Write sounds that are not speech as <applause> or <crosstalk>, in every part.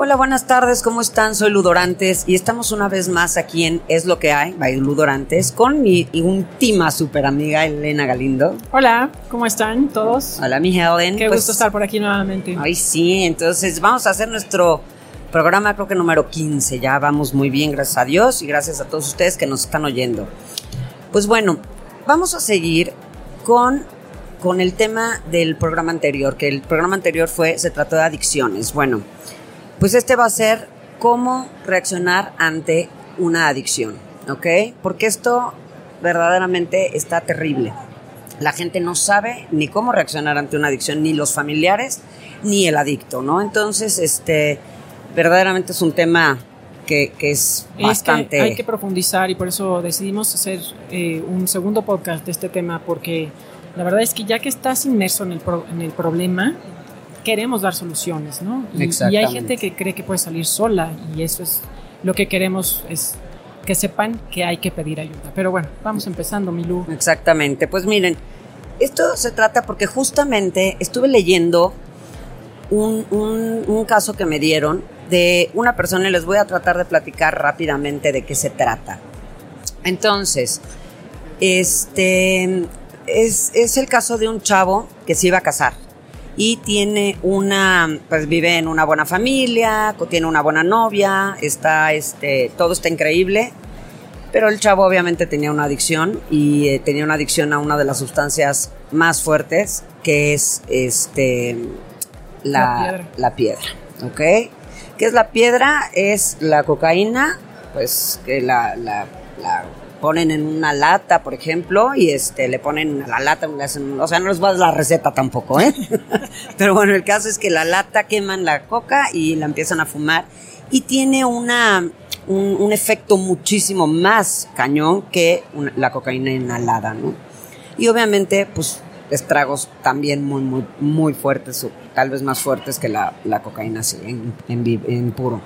Hola, buenas tardes, ¿cómo están? Soy Ludorantes y estamos una vez más aquí en Es lo que hay, by Ludorantes, con mi última super amiga Elena Galindo. Hola, ¿cómo están todos? Hola, mi Helen. Qué Pues, gusto estar por aquí nuevamente. Ay, sí, entonces vamos a hacer nuestro programa, creo que número 15. Ya vamos muy bien, gracias a Dios y gracias a todos ustedes que nos están oyendo. Pues bueno, vamos a seguir con, con el tema del programa anterior, que el programa anterior fue, se trató de adicciones. Bueno, pues este va a ser cómo reaccionar ante una adicción, ¿ok? Porque esto verdaderamente está terrible. La gente no sabe ni cómo reaccionar ante una adicción, ni los familiares, ni el adicto, ¿no? Entonces, este, verdaderamente es un tema que, que es Es bastante... que hay que profundizar y por eso decidimos hacer eh, un segundo podcast de este tema porque la verdad es que ya que estás inmerso en el, pro- en el problema, queremos dar soluciones, ¿no? Y, y hay gente que cree que puede salir sola y eso es lo que queremos es que sepan que hay que pedir ayuda. Pero bueno, vamos empezando, Milú. Exactamente. Pues miren, esto se trata porque justamente estuve leyendo un, un- un caso que me dieron de una persona y les voy a tratar de platicar rápidamente de qué se trata. Entonces, este es, es el caso de un chavo que se iba a casar y tiene una, pues vive en una buena familia, tiene una buena novia, está, este, todo está increíble, pero el chavo obviamente tenía una adicción y eh, tenía una adicción a una de las sustancias más fuertes, que es este La la, piedra. la piedra, ¿ok? ¿Qué es la piedra? Es la cocaína, pues que la, la- la ponen en una lata, por ejemplo, y este le ponen a la lata, le hacen- o sea, no les voy a dar la receta tampoco, ¿eh? <laughs> Pero bueno, el caso es que la lata queman la coca y la empiezan a fumar y tiene una un, efecto muchísimo más cañón que la cocaína inhalada, ¿no? Y obviamente, pues estragos también muy, muy, muy fuertes, tal vez más fuertes que la, la cocaína así, en, en en puro.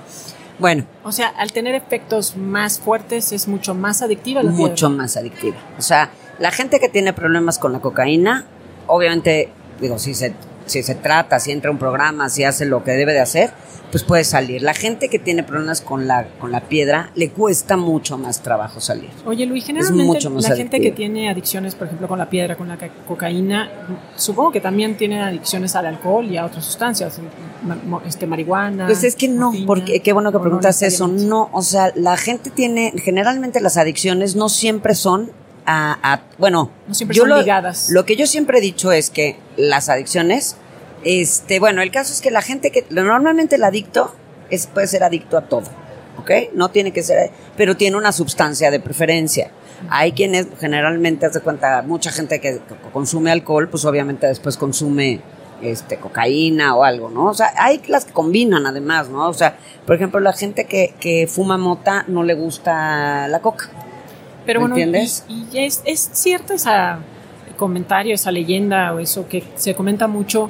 Bueno, O sea, al tener efectos más fuertes es mucho más adictiva la mucho piedra. más adictiva. O sea, la gente que tiene problemas con la cocaína, obviamente, digo, si se, si se trata, si entra a un programa, si hace lo que debe de hacer, pues puede salir. La gente que tiene problemas con la, con la piedra, le cuesta mucho más trabajo salir. Oye, Luis, generalmente mucho más la gente que tiene adicciones, por ejemplo, con la piedra, con la ca- cocaína, supongo que también tienen adicciones al alcohol y a otras sustancias, este, marihuana. Pues es que no, porque qué bueno que no preguntas eso. No, o sea, la gente tiene, generalmente las adicciones no siempre son a, a- bueno, No siempre yo son lo, ligadas. Lo que yo siempre he dicho es que las adicciones, este, bueno, el caso es que la gente que, normalmente el adicto es, puede ser adicto a todo, ¿ok? No tiene que ser, pero tiene una sustancia de preferencia. Hay quienes generalmente, haz de cuenta, mucha gente que consume alcohol, pues obviamente después consume este cocaína o algo, ¿no? O sea, hay las que combinan además, ¿no? O sea, por ejemplo, la gente que, que fuma mota no le gusta la coca. Pero ¿Me bueno, entiendes? y, y es, es cierto ese comentario, esa leyenda o eso que se comenta mucho,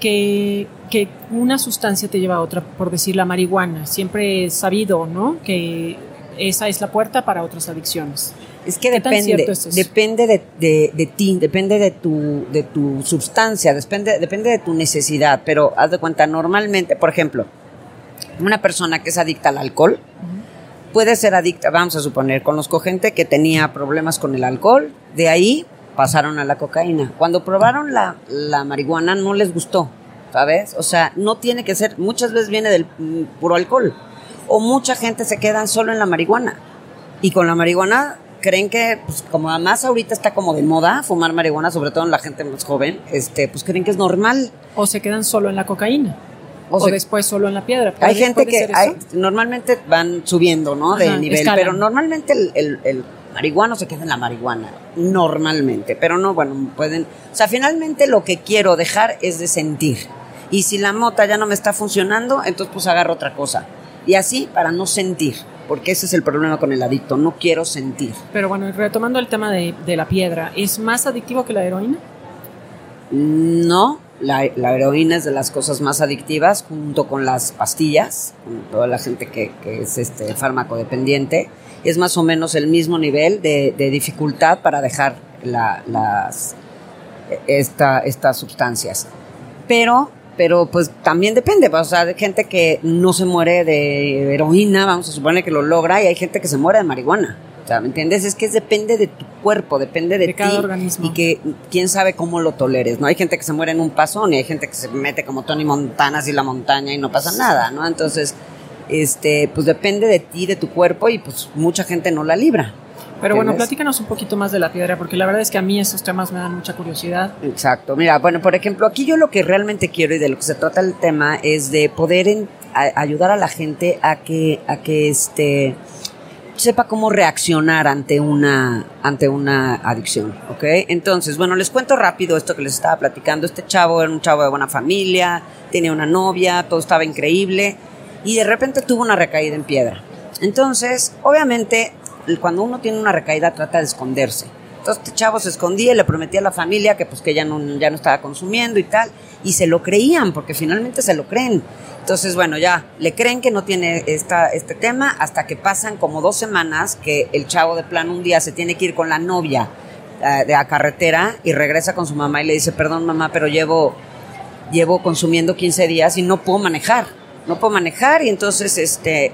que, que una sustancia te lleva a otra, por decir la marihuana. Siempre es sabido, ¿no? Que esa es la puerta para otras adicciones. Es que ¿Qué tan depende, es depende de, de, de ti, depende de tu, de tu sustancia, depende, depende de tu necesidad, pero haz de cuenta, normalmente, por ejemplo, una persona que es adicta al alcohol, puede ser adicta, vamos a suponer, conozco gente que tenía problemas con el alcohol, de ahí pasaron a la cocaína. Cuando probaron la, la marihuana no les gustó, ¿sabes? O sea, no tiene que ser, muchas veces viene del mm, puro alcohol, o mucha gente se queda solo en la marihuana. Y con la marihuana creen que, pues como además ahorita está como de moda fumar marihuana, sobre todo en la gente más joven, este, pues creen que es normal. O se quedan solo en la cocaína. O después solo en la piedra. Hay ¿Puede- gente que hay- normalmente van subiendo, ¿no? De Ajá, nivel, escalan. pero normalmente el, el, el marihuano se queda en la marihuana, normalmente, pero no, bueno, pueden, o sea, finalmente lo que quiero dejar es de sentir. Y si la mota ya no me está funcionando, entonces pues agarro otra cosa. Y así para no sentir. porque ese es el problema con el adicto, no quiero sentir. Pero bueno, retomando el tema de, de la piedra, ¿es más adictivo que la heroína? No, la, heroína es de las cosas más adictivas junto con las pastillas, con toda la gente que, que es este fármaco dependiente. Es más o menos el mismo nivel de, de dificultad para dejar la, las, esta, estas sustancias. Pero, pero pues también depende, o sea, hay gente que no se muere de heroína, vamos a suponer que lo logra, y hay gente que se muere de marihuana. O sea, ¿me entiendes? Es que depende de tu cuerpo, depende de, de cada ti organismo. y que quién sabe cómo lo toleres, ¿no? Hay gente que se muere en un pasón y hay gente que se mete como Tony Montana así la montaña y no pasa nada, ¿no? Entonces, este, pues depende de ti, de tu cuerpo y pues mucha gente no la libra. Pero bueno, platícanos un poquito más de la piedra, porque la verdad es que a mí esos temas me dan mucha curiosidad. Exacto. Mira, bueno, por ejemplo, aquí yo lo que realmente quiero y de lo que se trata el tema es de poder en, a, ayudar a la gente a que, a que este sepa cómo reaccionar ante una ante una adicción, ¿ok? Entonces, bueno, les cuento rápido esto que les estaba platicando. Este chavo era un chavo de buena familia, tenía una novia, todo estaba increíble y de repente tuvo una recaída en piedra. Entonces, obviamente, cuando uno tiene una recaída trata de esconderse. Entonces este chavo se escondía y le prometía a la familia que pues que ya no, ya no estaba consumiendo y tal, y se lo creían, porque finalmente se lo creen. Entonces, bueno, ya le creen que no tiene esta, este tema hasta que pasan como dos semanas que el chavo de plano un día se tiene que ir con la novia uh, de la carretera y regresa con su mamá y le dice, perdón mamá, pero llevo, llevo consumiendo 15 días y no puedo manejar, no puedo manejar y entonces este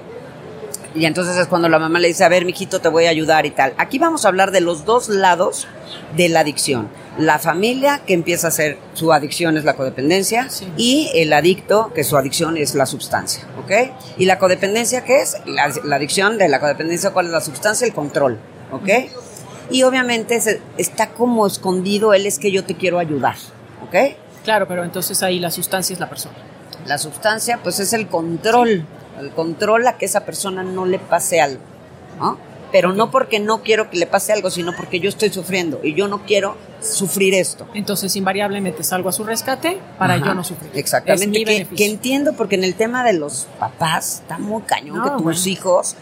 y entonces es cuando la mamá le dice, a ver, mijito, te voy a ayudar y tal. Aquí vamos a hablar de los dos lados de la adicción. La familia, que empieza a hacer su adicción es la codependencia, Sí. y el adicto, que su adicción es la sustancia, ¿ok? Y la codependencia, ¿qué es? La, la adicción de la codependencia, ¿cuál es la sustancia? El control, ¿ok? Y obviamente se- está como escondido, él es que yo te quiero ayudar, ¿ok? Claro, pero entonces ahí la sustancia es la persona. La sustancia, pues es el control, control a que esa persona no le pase algo, ¿no? Pero no porque no quiero que le pase algo, sino porque yo estoy sufriendo y yo no quiero sufrir esto. Entonces, invariablemente salgo a su rescate para Ajá, yo no sufrir. Exactamente. Que, entiendo porque en el tema de los papás está muy cañón No, que tus bueno. hijos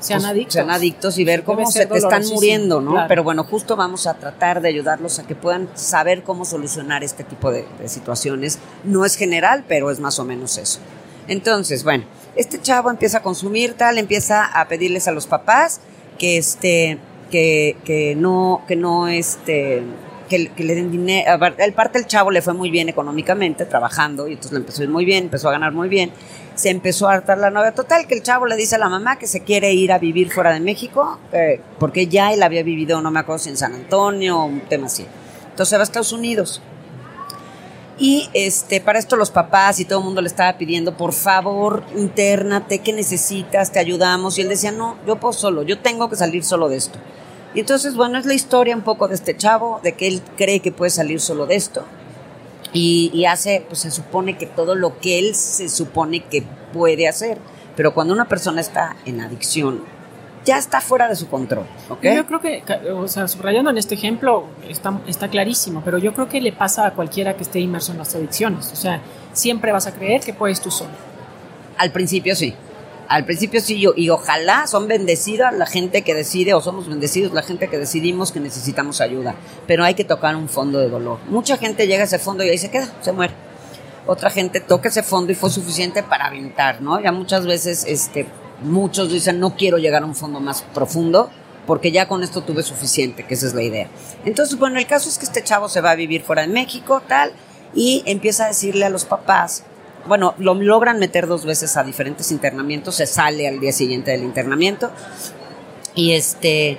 sean pues, adictos. sean adictos y ver cómo se te están muriendo, ¿no? claro. Pero bueno, justo vamos a tratar de ayudarlos a que puedan saber cómo solucionar este tipo de, de situaciones. No es general, pero es más o menos eso. Entonces, bueno, este chavo empieza a consumir tal, empieza a pedirles a los papás que este, que, que no, que no este, que, le den dinero. El parte del chavo le fue muy bien económicamente, trabajando, y entonces le empezó a ir muy bien, empezó a ganar muy bien. Se empezó a hartar la novia. Total, que el chavo le dice a la mamá que se quiere ir a vivir fuera de México, eh, porque ya él había vivido, no me acuerdo si en San Antonio, un tema así. Entonces va a Estados Unidos. Y este, para esto los papás y todo el mundo le estaba pidiendo, por favor, internate, ¿qué necesitas? Te ayudamos. Y él decía, no, yo puedo solo, yo tengo que salir solo de esto. Y entonces, bueno, es la historia un poco de este chavo, de que él cree que puede salir solo de esto. Y, y hace, pues se supone que todo lo que él se supone que puede hacer. Pero cuando una persona está en adicción, ya está fuera de su control, ¿ok? Yo creo que, o sea, subrayando en este ejemplo, está, está clarísimo, pero yo creo que le pasa a cualquiera que esté inmerso en las adicciones. O sea, siempre vas a creer que puedes tú solo. Al principio sí. Al principio sí, yo, y ojalá son bendecidas la gente que decide, o somos bendecidos la gente que decidimos que necesitamos ayuda. Pero hay que tocar un fondo de dolor. Mucha gente llega a ese fondo y ahí se queda, se muere. Otra gente toca ese fondo y fue suficiente para aventar, ¿no? Ya muchas veces, este, muchos dicen, no quiero llegar a un fondo más profundo, porque ya con esto tuve suficiente, que esa es la idea. Entonces, bueno, el caso es que este chavo se va a vivir fuera de México, tal, y empieza a decirle a los papás, bueno, lo logran meter dos veces a diferentes internamientos, se sale al día siguiente del internamiento, y este,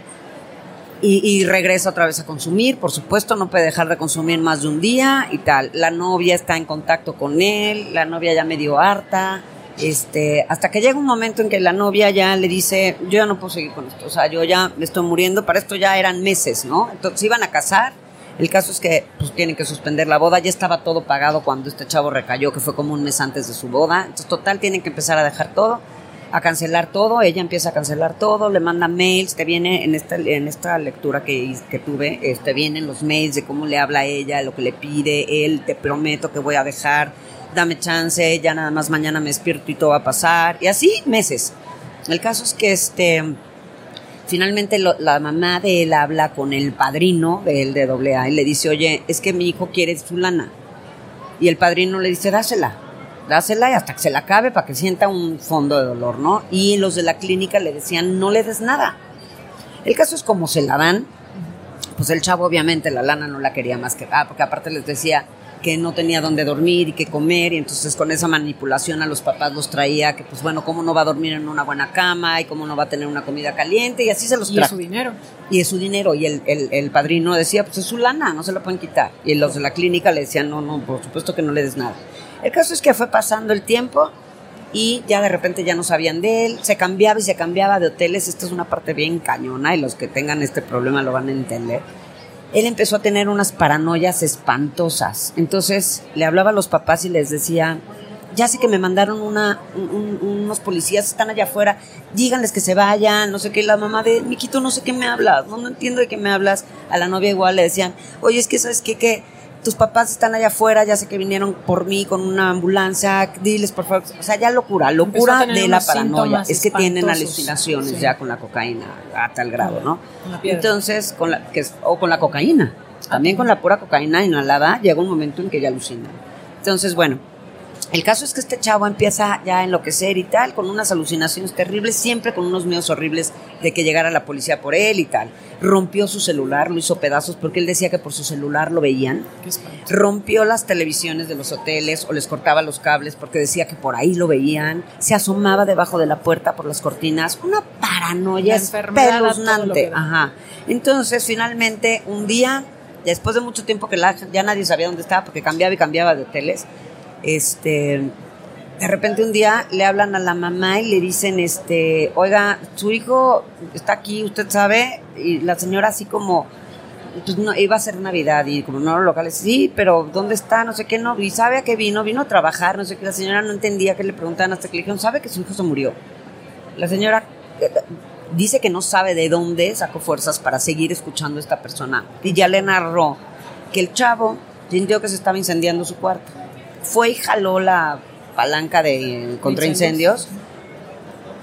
y, regresa otra vez a consumir, por supuesto, no puede dejar de consumir más de un día y tal. La novia está en contacto con él, la novia ya medio harta, este, hasta que llega un momento en que la novia ya le dice, yo ya no puedo seguir con esto, o sea, yo ya me estoy muriendo, para esto ya eran meses, ¿no? Entonces iban a casar, el caso es que pues tienen que suspender la boda, ya estaba todo pagado cuando este chavo recayó, que fue como un mes antes de su boda, entonces total tienen que empezar a dejar todo a cancelar todo, ella empieza a cancelar todo, le manda mails, te viene en esta, en esta lectura que, que tuve, te vienen los mails de cómo le habla a ella, lo que le pide, él, te prometo que voy a dejar, dame chance, ya nada más mañana me despierto y todo va a pasar, y así meses. El caso es que este finalmente la mamá de él habla con el padrino de él de AA y le dice, oye, es que mi hijo quiere su lana. Y el padrino le dice, dásela, dásela y hasta que se la acabe para que sienta un fondo de dolor, ¿no? Y los de la clínica le decían, no le des nada. El caso es como se la dan, pues el chavo obviamente la lana no la quería más que, ah, porque aparte les decía, que no tenía dónde dormir y qué comer y entonces con esa manipulación a los papás los traía que pues bueno, cómo no va a dormir en una buena cama y cómo no va a tener una comida caliente y así se los trajo. Y es su dinero. Y es su dinero y el, el, padrino decía pues es su lana, no se lo pueden quitar. Y los de la clínica le decían no, no, por supuesto que no le des nada. El caso es que fue pasando el tiempo y ya de repente ya no sabían de él, se cambiaba y se cambiaba de hoteles, esta es una parte bien cañona y los que tengan este problema lo van a entender él empezó a tener unas paranoias espantosas. Entonces le hablaba a los papás y les decía, ya sé que me mandaron una, unos policías, están allá afuera, díganles que se vayan, no sé qué. La mamá de, Miquito, no sé qué me hablas, no, no entiendo de qué me hablas. A la novia igual le decían, oye, es que sabes qué, que tus papás están allá afuera, ya sé que vinieron por mí con una ambulancia, diles por favor, o sea, ya locura, locura de la paranoia, es que tienen alucinaciones ya con la cocaína a tal grado, ¿no? Entonces, con la, que, o con la cocaína, también con la pura cocaína inhalada llega un momento en que ya alucina. Entonces, bueno, el caso es que este chavo empieza ya a enloquecer y tal, con unas alucinaciones terribles, siempre con unos miedos horribles de que llegara la policía por él y tal. Rompió su celular, lo hizo pedazos porque él decía que por su celular lo veían. Rompió las televisiones de los hoteles o les cortaba los cables porque decía que por ahí lo veían. Se asomaba debajo de la puerta por las cortinas. Una paranoia espeluznante. Ajá. Entonces, finalmente, un día, después de mucho tiempo que ya nadie sabía dónde estaba porque cambiaba y cambiaba de hoteles, este, de repente un día le hablan a la mamá y le dicen, este, oiga, su hijo está aquí, usted sabe, y la señora así como, pues no, iba a ser Navidad y como no locales, sí, pero ¿dónde está? No sé qué, no, y sabe a qué vino, vino a trabajar, no sé qué, la señora no entendía que le preguntaban hasta que le dijeron, sabe que su hijo se murió. La señora eh, dice que no sabe de dónde sacó fuerzas para seguir escuchando a esta persona y ya le narró que el chavo sintió que se estaba incendiando su cuarto fue y jaló la palanca de contra incendios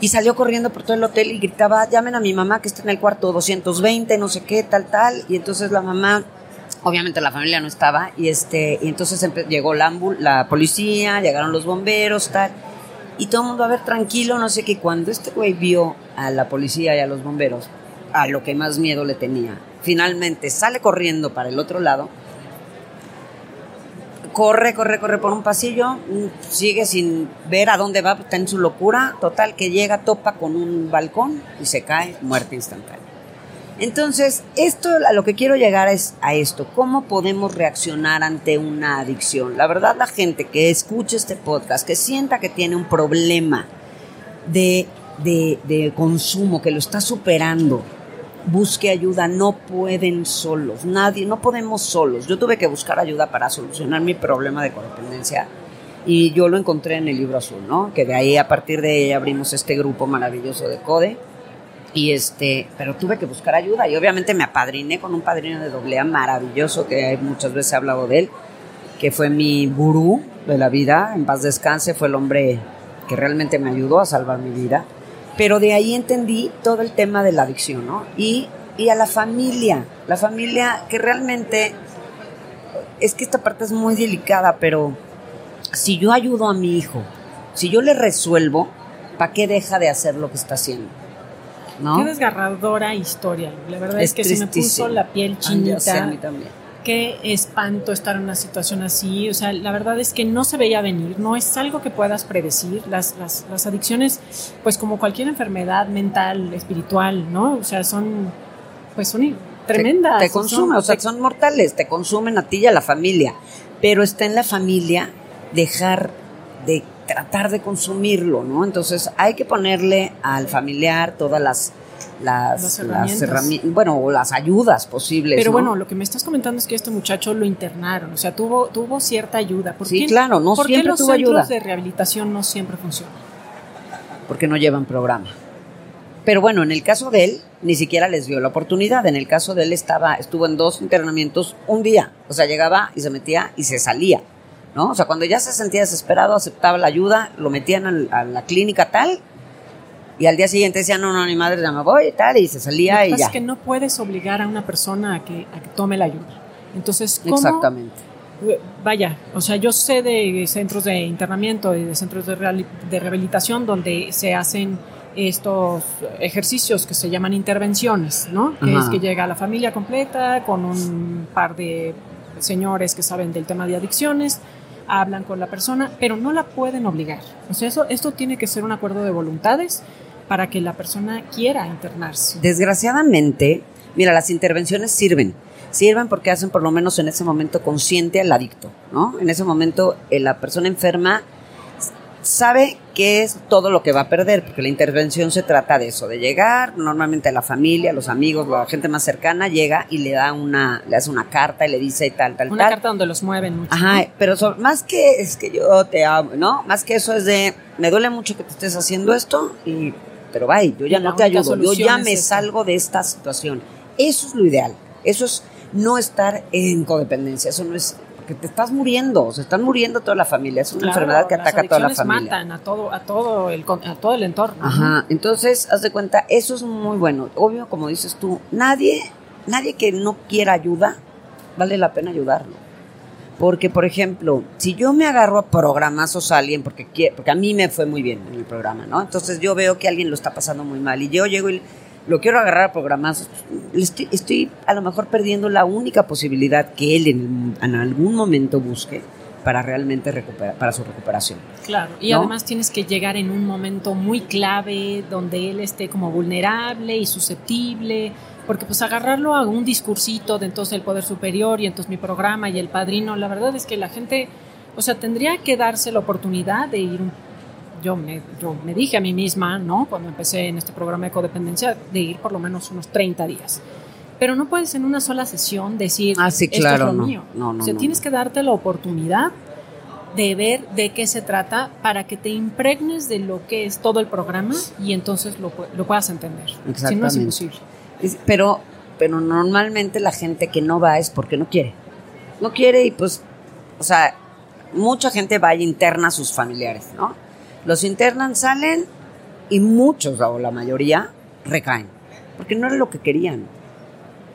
y salió corriendo por todo el hotel y gritaba, llamen a mi mamá que está en el cuarto 220, no sé qué, tal, tal. Y entonces la mamá, obviamente la familia no estaba, y este, y entonces llegó la, la policía, llegaron los bomberos, tal. Y todo el mundo, a ver, tranquilo, no sé qué. Cuando este güey vio a la policía y a los bomberos, a lo que más miedo le tenía, finalmente sale corriendo para el otro lado corre, corre, corre por un pasillo, sigue sin ver a dónde va, está en su locura, total que llega, topa con un balcón y se cae, muerte instantánea. Entonces, esto a lo que quiero llegar es a esto, ¿cómo podemos reaccionar ante una adicción? La verdad, la gente que escuche este podcast, que sienta que tiene un problema de, de, de consumo, que lo está superando, busque ayuda, no pueden solos, nadie, no podemos solos. Yo tuve que buscar ayuda para solucionar mi problema de codependencia y yo lo encontré en el libro azul, ¿no? Que de ahí a partir de ahí abrimos este grupo maravilloso de Code y este, pero tuve que buscar ayuda y obviamente me apadriné con un padrino de doblea maravilloso que muchas veces he hablado de él, que fue mi gurú de la vida, en paz descanse, fue el hombre que realmente me ayudó a salvar mi vida pero de ahí entendí todo el tema de la adicción, ¿no? Y, y a la familia, la familia que realmente, es que esta parte es muy delicada, pero si yo ayudo a mi hijo, si yo le resuelvo, ¿para qué deja de hacer lo que está haciendo? ¿No? Qué desgarradora historia. La verdad es, que se me puso la piel chinita. a mí también qué espanto estar en una situación así. O sea, la verdad es que no se veía venir, no es algo que puedas predecir. Las, las, las adicciones, pues como cualquier enfermedad mental, espiritual, ¿no? O sea, son, pues son tremendas. Te, consumen, o sea, son mortales, te consumen a ti y a la familia. Pero está en la familia dejar de tratar de consumirlo, ¿no? Entonces hay que ponerle al familiar todas las las, herramientas. bueno, las ayudas posibles. Pero bueno, lo que me estás comentando es que este muchacho lo internaron, o sea, tuvo, tuvo cierta ayuda. ¿Por sí, claro, no ¿por siempre qué los centros de rehabilitación no siempre funcionan? Porque no llevan programa. Pero bueno, en el caso de él, ni siquiera les dio la oportunidad. En el caso de él estaba, estuvo en dos internamientos un día. O sea, llegaba y se metía y se salía. ¿No? O sea, cuando ya se sentía desesperado, aceptaba la ayuda, lo metían a la clínica tal Y al día siguiente decía, no, no, mi madre ya me voy y tal, y se salía Lo y pasa ya. es que no puedes obligar a una persona a que, a que tome la ayuda. Entonces, ¿cómo? Exactamente. Eh, Vaya, o sea, yo sé de centros de internamiento y de centros de, de rehabilitación donde se hacen estos ejercicios que se llaman intervenciones, ¿no? Que Ajá. es que llega la familia completa con un par de señores que saben del tema de adicciones, hablan con la persona, pero no la pueden obligar. O sea, eso, esto tiene que ser un acuerdo de voluntades para que la persona quiera internarse. Desgraciadamente, mira, las intervenciones sirven. Sirven porque hacen por lo menos en ese momento consciente al adicto, ¿no? En ese momento eh, la persona enferma sabe qué es todo lo que va a perder, porque la intervención se trata de eso, de llegar, normalmente la familia, los amigos, la gente más cercana llega y le da una, le hace una carta y le dice tal, tal, Una tal. carta donde los mueven mucho. Ajá, ¿no? pero so- más que es que yo te amo, ¿no? Más que eso es de, me duele mucho que te estés haciendo esto, y, pero bye, yo ya la no te ayudo, yo ya me es salgo de esta situación. Eso es lo ideal, eso es no estar en codependencia, eso no es, porque te estás muriendo, se están muriendo toda la familia, es una Claro, enfermedad que ataca a toda la familia. matan a todo, a todo el, a todo el entorno. ¿no? Ajá, entonces, haz de cuenta, eso es muy bueno. Obvio, como dices tú, nadie, nadie que no quiera ayuda, vale la pena ayudarlo. Porque, por ejemplo, si yo me agarro a programazos a alguien, porque, porque a mí me fue muy bien en el programa, ¿no? Entonces yo veo que alguien lo está pasando muy mal y yo llego y lo quiero agarrar a programazos, estoy, estoy a lo mejor perdiendo la única posibilidad que él en, en algún momento busque para realmente recuperar, para su recuperación. Claro, y ¿No? además tienes que llegar en un momento muy clave donde él esté como vulnerable y susceptible, porque pues agarrarlo a un discursito de entonces el poder superior y entonces mi programa y el padrino, la verdad es que la gente, o sea, tendría que darse la oportunidad de ir yo me, yo me dije a mí misma, ¿no? Cuando empecé en este programa de codependencia, de ir por lo menos unos 30 días. Pero no puedes en una sola sesión decir, Ah, sí, esto claro, es lo no. mío. No, no, o sea, tienes que darte la oportunidad de ver de qué se trata para que te impregnes de lo que es todo el programa y entonces lo, lo puedas entender. Si no es imposible. Pero, pero normalmente la gente que no va es porque no quiere. No quiere y pues, o sea, mucha gente va y interna a sus familiares, ¿no? Los internan, salen y muchos, o la mayoría, recaen. Porque no era lo que querían.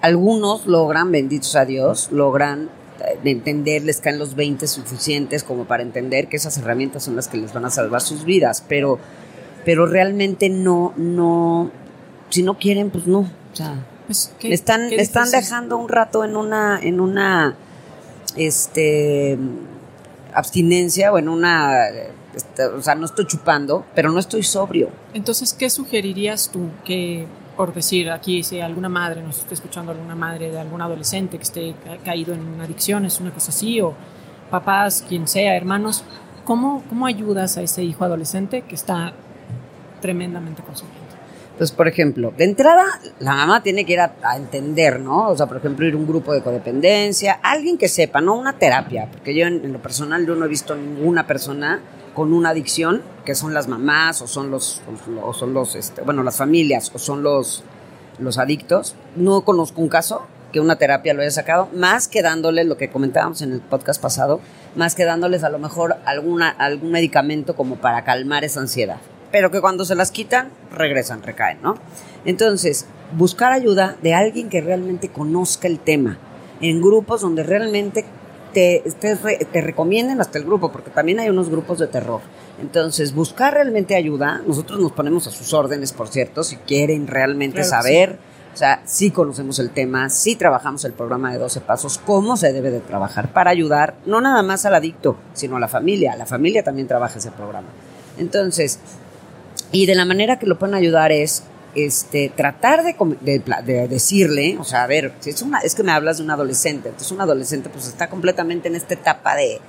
Algunos logran, benditos a Dios, logran eh, entender, les caen los 20 suficientes como para entender que esas herramientas son las que les van a salvar sus vidas, pero, pero realmente no, no, si no quieren, pues no. O sea, Pues, qué- me están, están dejando un rato en una, en una, este, abstinencia o en una, este, o sea, no estoy chupando, pero no estoy sobrio. Entonces, ¿qué sugerirías tú que, por decir aquí, si alguna madre nos está escuchando, alguna madre de algún adolescente que esté ca- caído en una adicción, es una cosa así, o papás, quien sea, hermanos, ¿cómo, cómo ayudas a ese hijo adolescente que está tremendamente consumido? Pues, por ejemplo, de entrada, la mamá tiene que ir a, entender, ¿no? O sea, por ejemplo, ir a un grupo de codependencia, alguien que sepa, no una terapia, porque yo en, en lo personal yo no he visto ninguna persona con una adicción, que son las mamás o son los, o son los, este, bueno, las familias o son los, los adictos. No conozco un caso que una terapia lo haya sacado, más que dándoles lo que comentábamos en el podcast pasado, más que dándoles a lo mejor alguna, algún medicamento como para calmar esa ansiedad. Pero que cuando se las quitan, regresan, recaen, ¿no? Entonces, buscar ayuda de alguien que realmente conozca el tema, en grupos donde realmente te, te, te recomienden hasta el grupo, porque también hay unos grupos de terror. Entonces, buscar realmente ayuda, nosotros nos ponemos a sus órdenes, por cierto, si quieren realmente Claro saber, o sea, sí conocemos el tema, sí trabajamos el programa de 12 pasos, cómo se debe de trabajar para ayudar, no nada más al adicto, sino a la familia. La familia también trabaja ese programa. Entonces, y de la manera que lo pueden ayudar es este, tratar de, de decirle, o sea, a ver, si es, una, es que me hablas de un adolescente, entonces un adolescente pues está completamente en esta etapa de...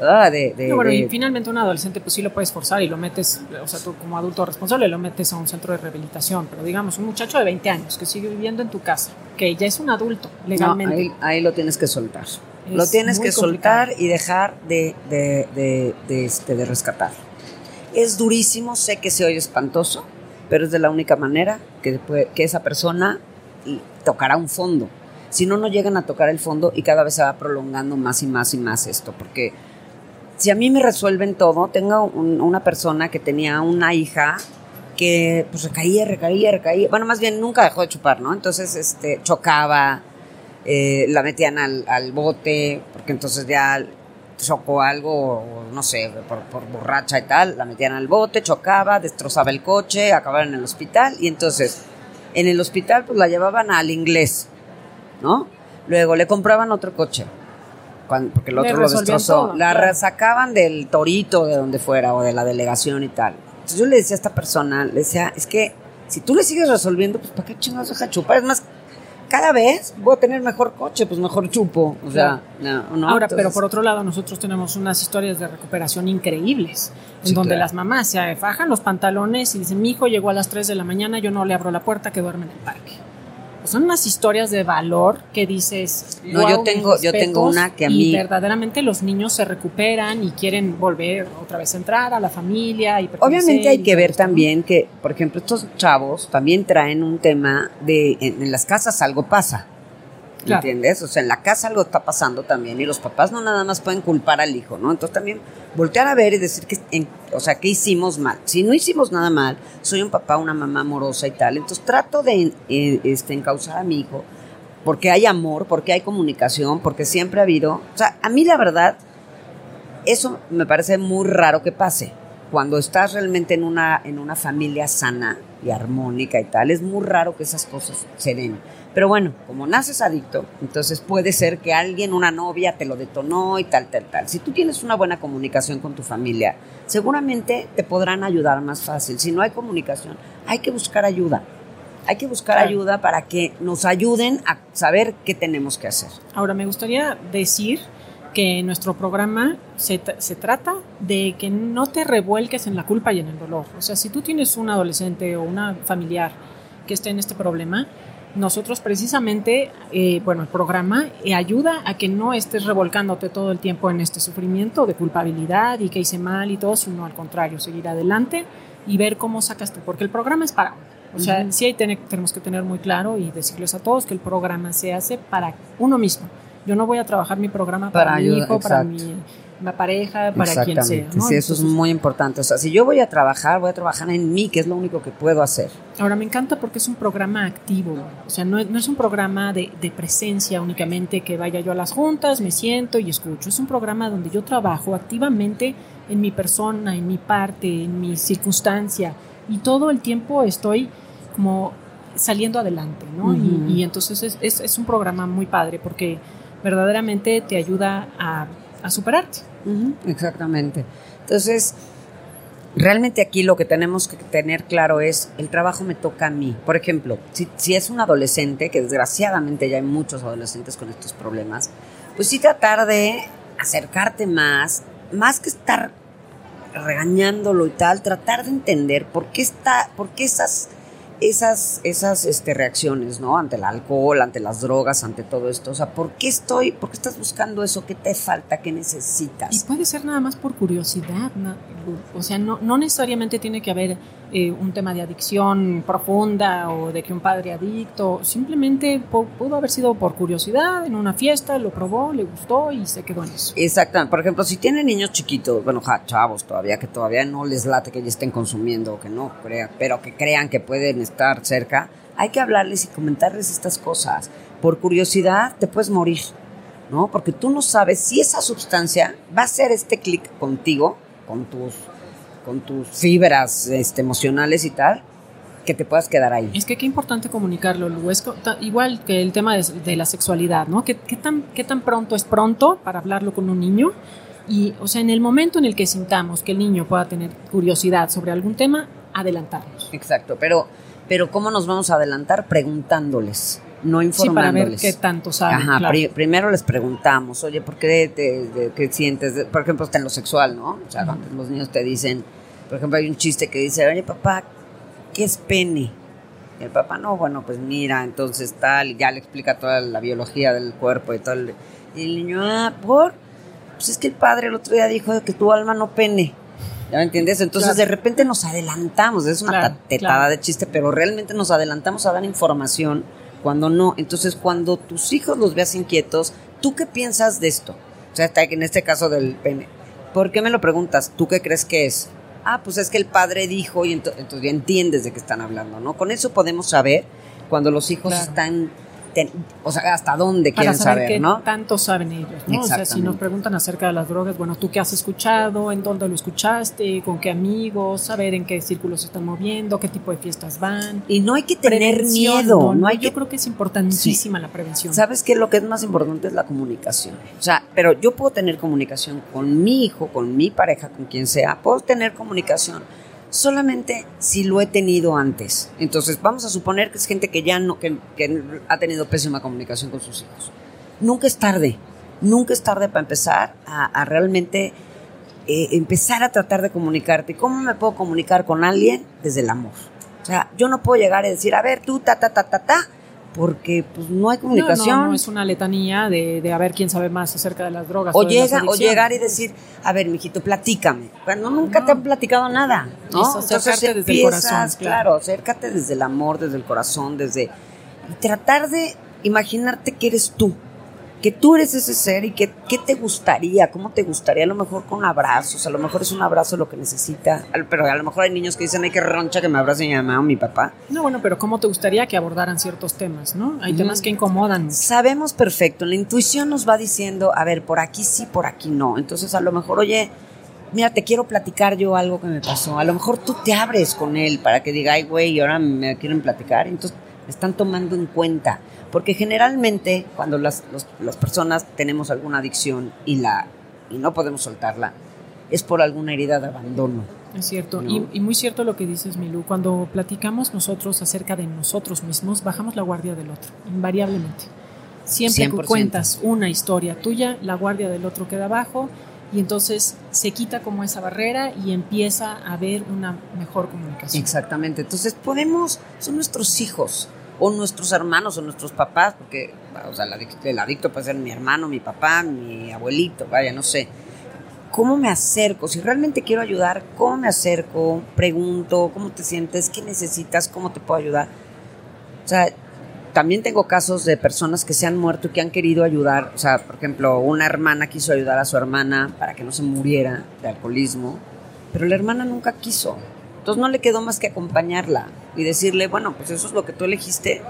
ah, de, de- No, bueno, y finalmente un adolescente pues sí lo puedes forzar y lo metes, o sea, tú como adulto responsable lo metes a un centro de rehabilitación, pero digamos un muchacho de 20 años que sigue viviendo en tu casa, que ya es un adulto no, legalmente. ahí, ahí lo tienes que soltar. lo Es tienes que complicado. soltar y dejar de, de, de, de, este, de rescatar. Es durísimo, sé que se oye espantoso, pero es de la única manera que, que esa persona tocará un fondo. Si no, no llegan a tocar el fondo y cada vez se va prolongando más y más y más esto, porque si a mí me resuelven todo, tengo un- una persona que tenía una hija que que pues recaía, recaía, recaía. Bueno, más bien nunca dejó de chupar, ¿no? Entonces, este, chocaba, eh, la metían al, al bote, porque entonces ya chocó algo, no sé, por, por, borracha y tal, la metían al bote, chocaba, destrozaba el coche, acababa en el hospital y entonces en el hospital pues la llevaban al inglés, ¿no? Luego le compraban otro coche, cuando, porque el otro lo destrozó, todo, la claro. sacaban del torito, de donde fuera, o de la delegación y tal. Entonces yo le decía a esta persona, le decía, es que si tú le sigues resolviendo, pues ¿para qué chingados deja chupar? Es más, cada vez voy a tener mejor coche, pues mejor chupo. O sea, no, no, Ahora, entonces- pero por otro lado, nosotros tenemos unas historias de recuperación increíbles, en Sí, donde claro. las mamás se fajan los pantalones y dicen, mi hijo llegó a las 3 de la mañana, yo no le abro la puerta, que duerme en el parque. Son unas historias de valor que dices, No, "Guau, yo tengo- yo tengo respetos", una que a y mí- verdaderamente los niños se recuperan y quieren volver otra vez a entrar a la familia. Y Obviamente hay y que ver también que, por ejemplo, estos chavos también traen un tema de en, en las casas algo pasa. ¿Entiendes? O sea, en la casa algo está pasando también y los papás no nada más pueden culpar al hijo, ¿no? Entonces también voltear a ver y decir que, o sea, ¿qué hicimos mal? Si no hicimos nada mal, soy un papá, una mamá amorosa y tal, entonces trato de eh, este, encauzar a mi hijo porque hay amor, porque hay comunicación, porque siempre ha habido, o sea, a mí la verdad, eso me parece muy raro que pase. Cuando estás realmente en una, en una familia sana y armónica y tal, es muy raro que esas cosas se den. Pero bueno, como naces adicto, entonces puede ser que alguien, una novia, te lo detonó y tal, tal, tal. Si tú tienes una buena comunicación con tu familia, seguramente te podrán ayudar más fácil. Si no hay comunicación, hay que buscar ayuda. Hay que buscar Claro. ayuda para que nos ayuden a saber qué tenemos que hacer. Ahora, me gustaría decir que nuestro programa se, se trata de que no te revuelques en la culpa y en el dolor. O sea, si tú tienes un adolescente o una familiar que esté en este problema, nosotros precisamente, eh, bueno, el programa eh, ayuda a que no estés revolcándote todo el tiempo en este sufrimiento de culpabilidad y que hice mal y todo, sino al contrario, seguir adelante y ver cómo sacas tú, porque el programa es para uno. O sea, Ujú. sí tenemos que tener muy claro y decirles a todos que el programa se hace para uno mismo. Yo no voy a trabajar mi programa para, Para mi ayuda, hijo, para mi, mi pareja, para quien sea. ¿no? Sí, eso es muy importante. O sea, si yo voy a trabajar, voy a trabajar en mí, que es lo único que puedo hacer. Ahora me encanta porque es un programa activo, o sea, no, es- no es un programa de, de presencia únicamente que vaya yo a las juntas, me siento y escucho, es un programa donde yo trabajo activamente en mi persona, en mi parte, en mi circunstancia y todo el tiempo estoy como saliendo adelante, ¿no? Y- entonces es, es- es un programa muy padre porque verdaderamente te ayuda a, a superarte. Exactamente. Entonces, realmente aquí lo que tenemos que tener claro es, el trabajo me toca a mí. Por ejemplo, si, si es un adolescente, que desgraciadamente ya hay muchos adolescentes con estos problemas, pues sí tratar de acercarte más, más que estar regañándolo y tal, tratar de entender por qué está, por qué esas esas, esas este, reacciones, ¿no? Ante el alcohol, ante las drogas, ante todo esto. O sea, ¿por qué estoy, por qué estás buscando eso? ¿Qué te falta? ¿Qué Y necesitas? puede ser nada más por curiosidad, ¿no? o sea, no, no necesariamente tiene que haber eh, un tema de adicción profunda o de que un padre adicto, simplemente pudo haber sido por curiosidad en una fiesta, lo probó, le gustó y se quedó en eso. Exactamente. Por ejemplo, si tienen niños chiquitos, bueno, ja, chavos todavía, que todavía no les late que ya estén consumiendo o que no crean, pero que crean que pueden estar cerca, hay que hablarles y comentarles estas cosas. Por curiosidad te puedes morir, ¿no? Porque tú no sabes si esa sustancia va a hacer este clic contigo, con tus, con tus fibras este, emocionales y tal, que te puedas quedar ahí. Es que qué importante comunicarlo, Lu. Es igual que el tema de, de la sexualidad, ¿no? ¿Qué, qué tan, ¿Qué tan pronto es pronto para hablarlo con un niño? Y, o sea, en el momento en el que sintamos que el niño pueda tener curiosidad sobre algún tema, adelantarnos. Exacto, pero, pero ¿cómo nos vamos a adelantar? Preguntándoles, no Sí, para ver informándoles. qué tanto saben. Ajá, claro. pri- primero les preguntamos, oye, ¿por qué te, te- qué sientes? De- por ejemplo, está en lo sexual, ¿no? O sea, los niños te dicen, por ejemplo, hay un chiste que dice, oye, papá, ¿qué es pene? Y el papá, no, bueno, pues mira, entonces tal, ya le explica toda la biología del cuerpo y todo. el- y el niño, ah, ¿por? Pues es que el padre el otro día dijo que tu alma no pene. ¿Ya me entiendes? Entonces Claro. de repente nos adelantamos, es una Claro, tetada claro. de chiste, pero realmente nos adelantamos a dar información cuando no. Entonces cuando tus hijos los veas inquietos, ¿tú qué piensas de esto? O sea, está en este caso del pene. ¿Por qué me lo preguntas? ¿Tú qué crees que es? ah, pues es que el padre dijo y ento- entonces ya entiendes de qué están hablando, ¿no? Con eso podemos saber cuando los hijos están, ten- o sea, hasta dónde para quieren saber, saber, qué ¿no? tanto saben ellos, ¿no? O sea, si nos preguntan acerca de las drogas, bueno, ¿tú qué has escuchado? ¿En dónde lo escuchaste? ¿Con qué amigos? Saber en qué círculos se están moviendo, qué tipo de fiestas van. Y no hay que tener Prevención, miedo, no, hay Yo que creo que es importantísima la prevención. ¿Sabes qué? Lo que es más importante es la comunicación. O sea, pero yo puedo tener comunicación con mi hijo, con mi pareja, con quien sea. Puedo tener comunicación solamente si lo he tenido antes. Entonces, vamos a suponer que es gente que ya no, que, que ha tenido pésima comunicación con sus hijos. Nunca es tarde. Nunca es tarde para empezar a, realmente eh, empezar a tratar de comunicarte. ¿Cómo me puedo comunicar con alguien? Desde el amor. O sea, yo no puedo llegar y decir, a ver, tú, ta, ta, ta, ta, ta, porque pues no hay No, comunicación. no, no, es una letanía de, de a ver quién sabe más acerca de las drogas. O, llega, o llegar y decir, a ver, mijito, platícame. Cuando nunca No. te han platicado nada, ¿no? Es acercarte desde el corazón, claro. claro. acércate desde el amor, desde el corazón, desde... Y tratar de imaginarte que eres tú, que tú eres ese ser y que qué te gustaría, cómo te gustaría, a lo mejor con abrazos, a lo mejor es un abrazo lo que necesita, pero a lo mejor hay niños que dicen, ay, qué roncha que me abrace mi mamá o mi papá. No, bueno, pero ¿cómo te gustaría que abordaran ciertos temas, no? Hay temas Mm. que incomodan mucho. Sabemos perfecto, la intuición nos va diciendo, a ver, por aquí sí, por aquí no. Entonces, a lo mejor, oye, mira, te quiero platicar yo algo que me pasó. A lo mejor tú te abres con él para que diga, ay, güey, y ahora me quieren platicar. Entonces, están tomando en cuenta. Porque generalmente, cuando las, los- las personas tenemos alguna adicción y, la, y no podemos soltarla, es por alguna herida de abandono. Es cierto, No. y, y muy cierto lo que dices, Milú. Cuando platicamos nosotros acerca de nosotros mismos, bajamos la guardia del otro, invariablemente. Siempre que 100%. cuentas una historia tuya, la guardia del otro queda abajo y entonces se quita como esa barrera y empieza a haber una mejor comunicación. Exactamente. Entonces podemos, son nuestros hijos, o nuestros hermanos, o nuestros papás, porque, o sea, el adicto puede ser mi hermano, mi papá, mi abuelito, vaya, no sé. ¿Cómo me acerco? Si realmente quiero ayudar, ¿cómo me acerco? Pregunto, ¿cómo te sientes? ¿Qué necesitas? ¿Cómo te puedo ayudar? O sea, también tengo casos de personas que se han muerto y que han querido ayudar. O sea, por ejemplo, una hermana quiso ayudar a su hermana para que no se muriera de alcoholismo, pero la hermana nunca quiso. Entonces no le quedó más que acompañarla y decirle, bueno, pues eso es lo que tú elegiste,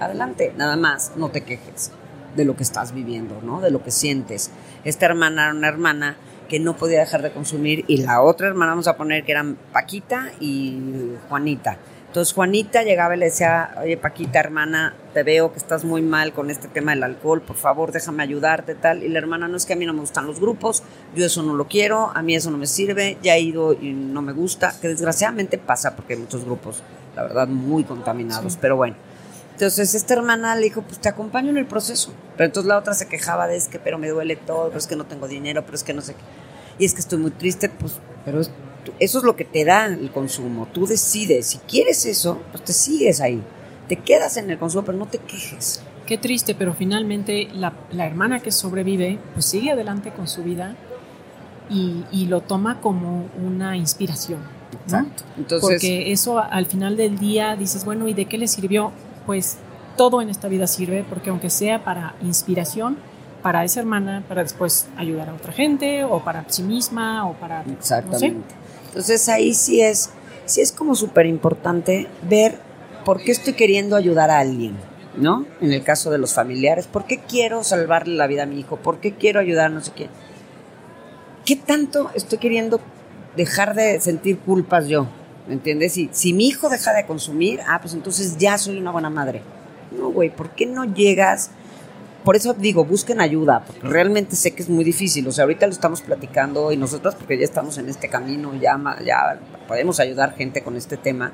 adelante, nada más, no te quejes de lo que estás viviendo, ¿no? De lo que sientes. Esta hermana era una hermana que no podía dejar de consumir y la otra hermana vamos a poner que eran Paquita y Juanita. Entonces Juanita llegaba y le decía, oye Paquita, hermana, te veo que estás muy mal con este tema del alcohol, por favor déjame ayudarte, tal. Y la hermana, no es que a mí no me gustan los grupos, yo eso no lo quiero, a mí eso no me sirve, ya he ido y no me gusta, que desgraciadamente pasa porque hay muchos grupos, la verdad, muy contaminados, Sí. pero bueno. Entonces esta hermana le dijo, pues te acompaño en el proceso. Pero entonces la otra se quejaba de es que, pero me duele todo, pero es que no tengo dinero, pero es que no sé qué. Y es que estoy muy triste, pues, pero es- eso es lo que te da el consumo. Tú decides, si quieres eso, pues te sigues ahí. Te quedas en el consumo, pero no te quejes. Qué triste, pero finalmente la, la hermana que sobrevive, pues sigue adelante con su vida y, y lo toma como una inspiración. ¿no? Entonces, Porque eso al final del día dices, bueno, ¿y de qué le sirvió? Pues todo en esta vida sirve, porque aunque sea para inspiración, para esa hermana, para después ayudar a otra gente, o para sí misma, o para... no sé. Entonces ahí sí es, sí es como súper importante ver por qué estoy queriendo ayudar a alguien, ¿no? En el caso de los familiares, ¿por qué quiero salvarle la vida a mi hijo? ¿Por qué quiero ayudar a no sé quién? ¿Qué tanto estoy queriendo dejar de sentir culpas yo? ¿Me entiendes? Si, si mi hijo deja de consumir, ah, pues entonces ya soy una buena madre. No, güey, ¿por qué no llegas? Por eso digo, busquen ayuda, porque realmente sé que es muy difícil. O sea, ahorita lo estamos platicando y nosotros, porque ya estamos en este camino, ya, podemos ayudar gente con este tema.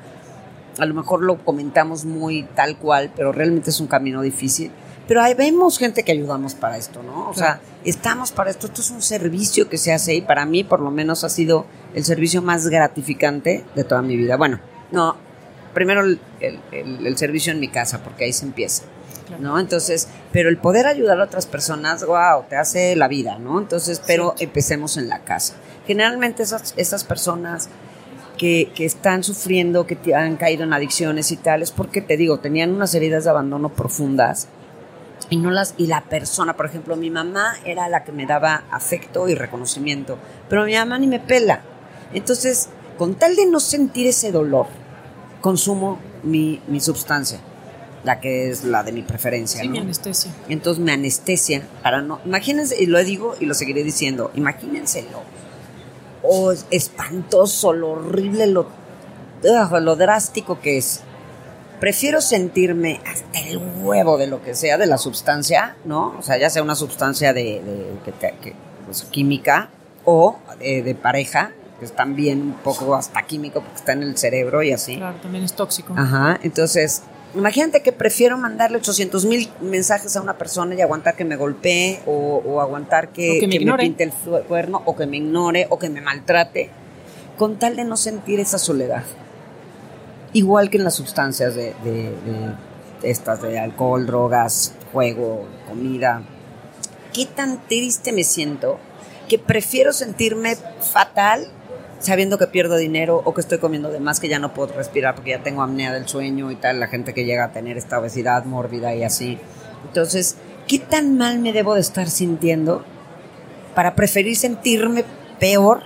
A lo mejor lo comentamos muy tal cual, pero realmente es un camino difícil. Pero ahí vemos gente que ayudamos para esto, ¿no? O sea, estamos para esto. Esto es un servicio que se hace y para mí, por lo menos, ha sido el servicio más gratificante de toda mi vida. Bueno, no, primero el, el- el- el servicio en mi casa, porque ahí se empieza. Claro. ¿no? Entonces, pero el poder ayudar a otras personas, wow, te hace la vida, ¿no? Entonces, pero empecemos en la casa. Generalmente esas, esas personas que, que están sufriendo, que han caído en adicciones y tal, es porque, te digo, tenían unas heridas de abandono profundas y no las y la persona, por ejemplo, mi mamá era la que me daba afecto y reconocimiento, pero mi mamá ni me pela. Entonces, con tal de no sentir ese dolor, consumo mi, mi sustancia, la que es la de mi preferencia. Sí, ¿no? mi anestesia. Entonces me anestesia para no. Imagínense, y lo digo y lo seguiré diciendo, imagínenselo. O espantoso, lo horrible, lo, ugh, lo drástico que es. Prefiero sentirme hasta el huevo de lo que sea, de la sustancia, ¿no? O sea, ya sea una sustancia de, de- que te- que, pues, química o de, de pareja, que es también un poco hasta químico porque está en el cerebro y así. Claro, también es tóxico. Ajá, entonces, imagínate que prefiero mandarle 800 mil mensajes a una persona y aguantar que me golpee o, o aguantar que, O que me que pinte el cuerno o que me ignore o que me maltrate, con tal de no sentir esa soledad. Igual que en las sustancias de, de- de estas, de alcohol, drogas, juego, comida. Qué tan triste me siento que prefiero sentirme fatal sabiendo que pierdo dinero o que estoy comiendo de más, que ya no puedo respirar porque ya tengo apnea del sueño y tal, la gente que llega a tener esta obesidad mórbida y así. Entonces, ¿qué tan mal me debo de estar sintiendo para preferir sentirme peor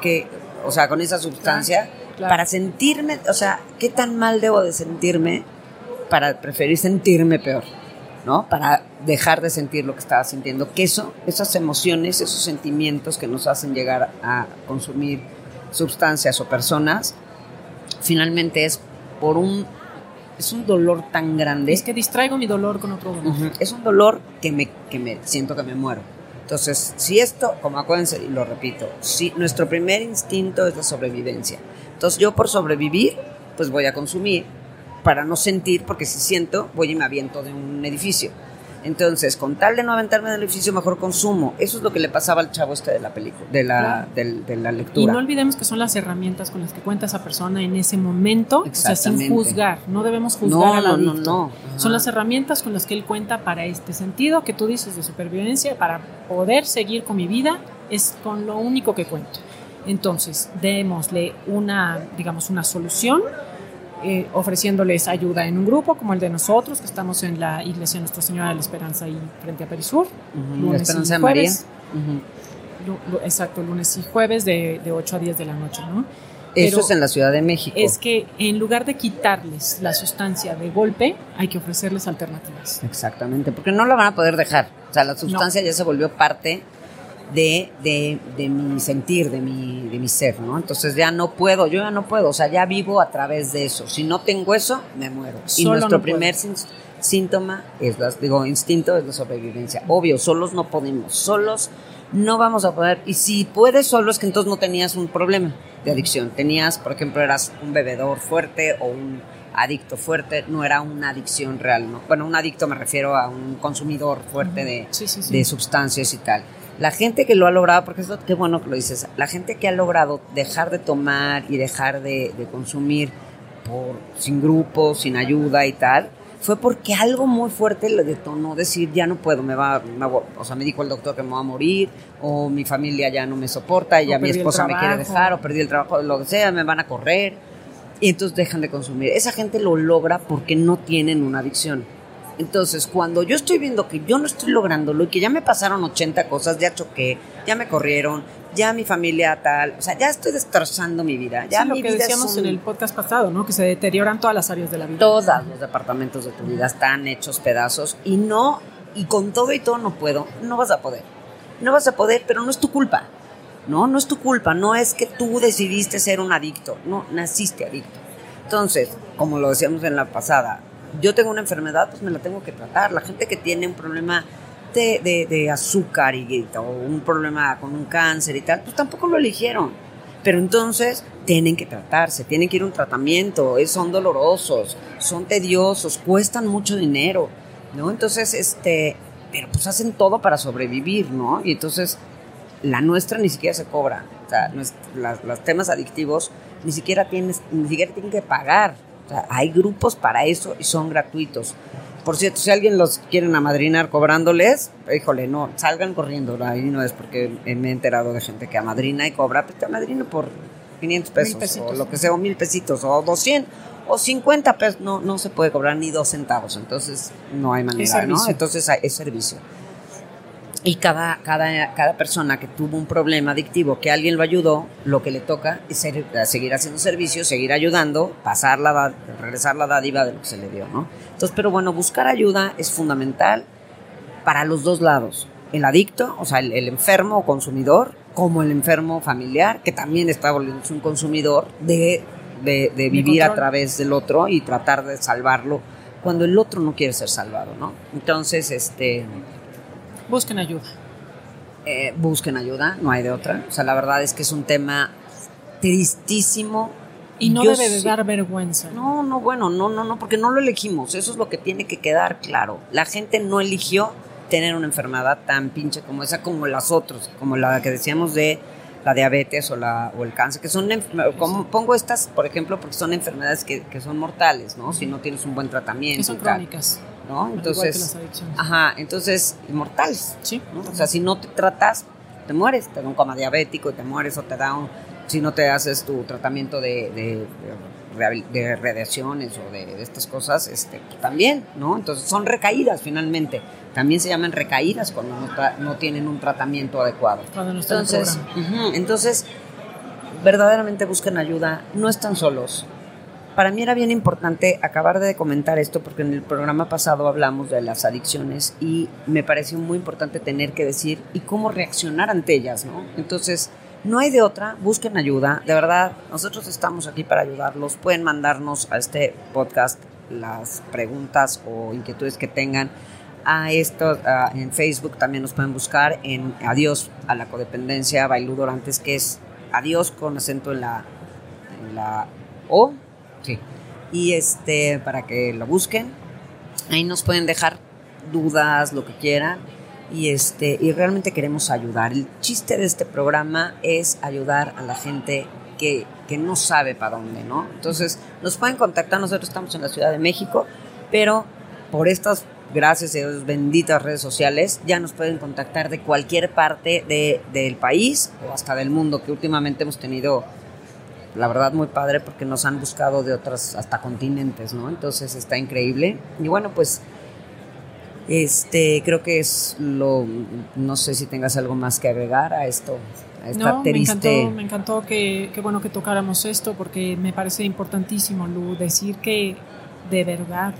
que, o sea, con esa sustancia? claro. Para sentirme, o sea, ¿qué tan mal debo de sentirme para preferir sentirme peor? ¿No? Para dejar de sentir lo que estaba sintiendo. Que eso, esas emociones, esos sentimientos que nos hacen llegar a consumir sustancias o personas, finalmente es por un, es un dolor tan grande. Es que distraigo mi dolor con otro dolor. Es un dolor que me, que me siento que me muero. Entonces, si esto, como acuérdense, y lo repito, si nuestro primer instinto es la sobrevivencia. Entonces, yo por sobrevivir, pues voy a consumir para no sentir, porque si siento, voy y me aviento de un edificio. Entonces, con tal de no aventarme del edificio, mejor consumo. Eso es lo que le pasaba al chavo este de la película, de la, Claro. de la Y lectura. no olvidemos que son las herramientas con las que cuenta esa persona en ese momento, o sea, sin juzgar. No debemos juzgar no, al no, no, no. Son las herramientas con las que él cuenta para este sentido que tú dices de supervivencia, para poder seguir con mi vida, es con lo único que cuento. Entonces, démosle una, digamos, una solución, eh, ofreciéndoles ayuda en un grupo como el de nosotros, que estamos en la iglesia Nuestra Señora de la Esperanza y frente a Perisur. Ujú, lunes Esperanza y María. jueves. Lu- exacto, lunes y jueves de, de 8 a 10 de la noche, ¿no? Eso es en la Ciudad de México. Es que en lugar de quitarles la sustancia de golpe, hay que ofrecerles alternativas. Exactamente, porque no la van a poder dejar. O sea, la sustancia ya se volvió parte de, de, de mi sentir, de mi, de mi ser, ¿no? Entonces ya no puedo, yo ya no puedo, o sea, ya vivo a través de eso. Si no tengo eso, me muero. y nuestro no primer síntoma es la, digo, instinto es la sobrevivencia. Obvio, solos no podemos, solos no vamos a poder. Y si puedes solo es que entonces no tenías un problema de adicción. Tenías, por ejemplo, eras un bebedor fuerte o un adicto fuerte, no era una adicción real, ¿no? Bueno, un adicto me refiero a un consumidor fuerte de, Sí, sí, sí. de sustancias y tal. La gente que lo ha logrado, porque es lo qué bueno que lo dices, la gente que ha logrado dejar de tomar y dejar de, de consumir por, sin grupo, sin ayuda y tal, fue porque algo muy fuerte le detonó decir, ya no puedo, me va, me o sea, me dijo el doctor que me va a morir, o mi familia ya no me soporta, y ya mi esposa me quiere dejar, o perdí el trabajo, lo que sea, me van a correr, y entonces dejan de consumir. Esa gente lo logra porque no tienen una adicción. Entonces, cuando yo estoy viendo que yo no estoy lográndolo y que ya me pasaron 80 cosas, ya choqué, ya me corrieron, ya mi familia tal, o sea, ya estoy destrozando mi vida. Ya Sí, lo que vida decíamos un- en el podcast pasado, ¿no? Que se deterioran todas las áreas de la vida. Todos los departamentos de tu vida están hechos pedazos y no, y con todo y todo no puedo, no vas a poder. No vas a poder, pero no es tu culpa. No, no es tu culpa, no es que tú decidiste ser un adicto, no, naciste adicto. Entonces, como lo decíamos en la pasada, yo tengo una enfermedad, pues me la tengo que tratar. La gente que tiene un problema de, de- azúcar y, o un problema con un cáncer y tal, pues tampoco lo eligieron. Pero entonces tienen que tratarse, tienen que ir a un tratamiento, son dolorosos, son tediosos, cuestan mucho dinero, ¿no? Entonces, este, pero pues hacen todo para sobrevivir, ¿no? Y entonces la nuestra ni siquiera se cobra. O sea, las- los temas adictivos ni siquiera tienes, ni siquiera tienen que pagar. Hay grupos para eso y son gratuitos. Por cierto, si alguien los quieren amadrinar cobrándoles, híjole, no, salgan corriendo. Ahí no es porque me he enterado de gente que amadrina y cobra, pues te amadrino por 500 pesos, o lo que sea, o mil pesitos, o 200, o 50 pesos. No, no se puede cobrar ni dos centavos, entonces no hay manera, ¿no? Entonces hay- es servicio. Y cada, cada, cada persona que tuvo un problema adictivo, que alguien lo ayudó, lo que le toca es ser- seguir haciendo servicio, seguir ayudando, pasar la, regresar la dádiva de lo que se le dio, ¿no? Entonces, pero bueno, buscar ayuda es fundamental para los dos lados. El adicto, o sea, el, el enfermo o consumidor, como el enfermo familiar, que también está volviéndose un consumidor de, de, de vivir a través del otro y tratar de salvarlo cuando el otro no quiere ser salvado, ¿no? Entonces, este, Busquen ayuda. eh, busquen ayuda, no hay de otra. O sea, la verdad es que es un tema tristísimo. Y no Yo debe de dar vergüenza. No, no, bueno, no, no, no, porque no lo elegimos. Eso es lo que tiene que quedar claro. La gente no eligió tener una enfermedad tan pinche como esa, como las otras, como la que decíamos de la diabetes o, la, o el cáncer, que son, como pongo estas, por ejemplo, porque son enfermedades que, que son mortales, ¿no? Si no tienes un buen tratamiento. Que son tal, crónicas. Entonces, ajá, entonces, mortales. Sí. ¿no? O sea, si no te tratas, te mueres, te da un coma diabético, te mueres o te da un, si no te haces tu tratamiento de, de, de rehabil- de radiaciones o de, de estas cosas, este, pues, también, ¿no? Entonces son recaídas finalmente. También se llaman recaídas cuando no, tra- no tienen un tratamiento adecuado. Cuando no está en el Entonces, entonces, verdaderamente busquen ayuda, no están solos. Para mí era bien importante acabar de comentar esto porque en el programa pasado hablamos de las adicciones y me pareció muy importante tener que decir y cómo reaccionar ante ellas, ¿no? Entonces, no hay de otra, busquen ayuda, de verdad, nosotros estamos aquí para ayudarlos, pueden mandarnos a este podcast las preguntas o inquietudes que tengan. A esto en Facebook también nos pueden buscar en Adiós a la codependencia Bailú Dorantes que es Adiós con acento en la en la O sí. Y este para que lo busquen. Ahí nos pueden dejar dudas lo que quieran. Y este y realmente queremos ayudar. El chiste de este programa es ayudar a la gente que, que no sabe para dónde no entonces nos pueden contactar. Nosotros estamos en la Ciudad de México pero por estas gracias a benditas redes sociales ya nos pueden contactar de cualquier parte de, del país o hasta del mundo que últimamente hemos tenido la verdad muy padre porque nos han buscado de otros hasta continentes, ¿no? Entonces está increíble. Y bueno, pues este creo que es lo no sé si tengas algo más que agregar a esto, a esta No, me encantó, me encantó que, que bueno que tocáramos esto porque me parece importantísimo, Lu, decir que de verdad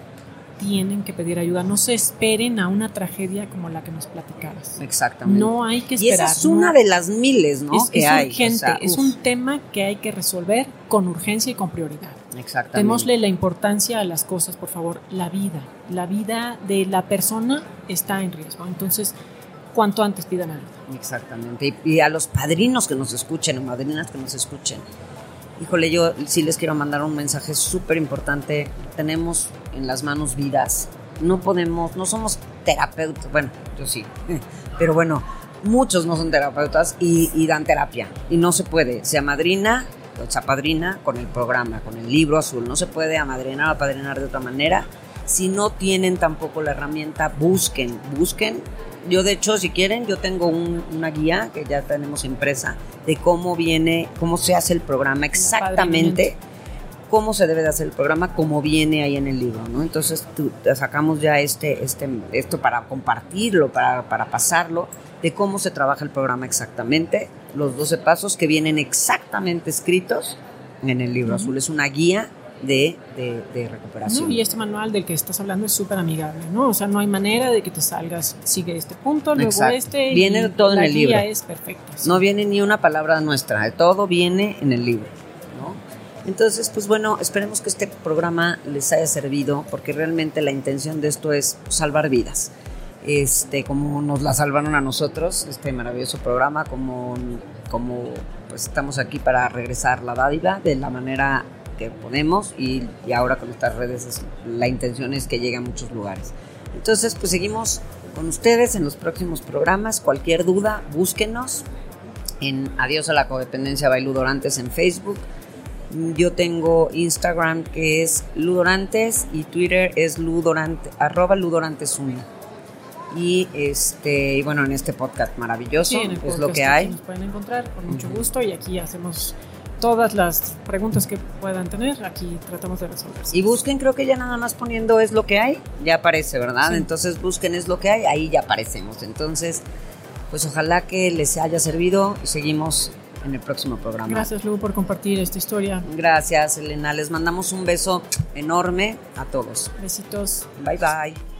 tienen que pedir ayuda. No se esperen a una tragedia como la que nos platicabas. exactamente. No hay que y esperar. esa es una no- de las miles, ¿no? es, que es hay. o urgente, sea, es un tema que hay que resolver con urgencia y con prioridad. exactamente. Démosle la importancia a las cosas, por favor. La vida, la vida de la persona está en riesgo. Entonces, cuanto antes pidan ayuda. Exactamente. Y, y a los padrinos que nos escuchen, o madrinas que nos escuchen. Híjole, yo sí les quiero mandar un mensaje súper importante. Tenemos en las manos vidas. No podemos, no somos terapeutas. Bueno, yo sí. <laughs> Pero bueno, muchos no son terapeutas y, dan terapia. Y no se puede. Se amadrina se apadrina con el programa, con el libro azul. No se puede amadrinar o apadrinar de otra manera. Si no tienen tampoco la herramienta, busquen, busquen yo de hecho, si quieren, yo tengo un- una guía que ya tenemos impresa de cómo viene, cómo se hace el programa exactamente, cómo se debe de hacer el programa, como viene ahí en el libro, ¿no? Entonces tú- sacamos ya este, este, esto para compartirlo, para, para pasarlo, de cómo se trabaja el programa exactamente, los 12 pasos que vienen exactamente escritos en el libro azul. Es una guía de, de, de recuperación. ¿no? Y este manual del que estás hablando es súper amigable, ¿no? O sea, no hay manera de que te salgas, sigue este punto, luego Exacto. este. Viene y todo en la el guía libro. es perfecta. sí. No viene ni una palabra nuestra, todo viene en el libro, ¿no? Entonces, pues bueno, esperemos que este programa les haya servido, porque realmente la intención de esto es salvar vidas. Este, como nos la salvaron a nosotros, este maravilloso programa, como, como pues estamos aquí para regresar la dádiva de la manera que podemos y, y ahora con estas redes es- la intención es que llegue a muchos lugares. Entonces, pues seguimos con ustedes en los próximos programas. Cualquier duda, búsquenos en Adiós a la Codependencia by Ludorantes en Facebook. Yo tengo Instagram que es Ludorantes y Twitter es Ludorante, arroba Ludorantes1. Y este, y bueno, en este podcast maravilloso Sí, es podcast lo que hay. Nos pueden encontrar con mucho gusto y aquí hacemos todas las preguntas que puedan tener, aquí tratamos de resolver. Y busquen, creo que ya nada más poniendo es lo que hay, ya aparece, ¿verdad? Entonces busquen es lo que hay, ahí ya aparecemos. Entonces, pues ojalá que les haya servido y seguimos en el próximo programa. Gracias, Lu, por compartir esta historia. Gracias, Elena. Les mandamos un beso enorme a todos. Besitos. Bye, bye.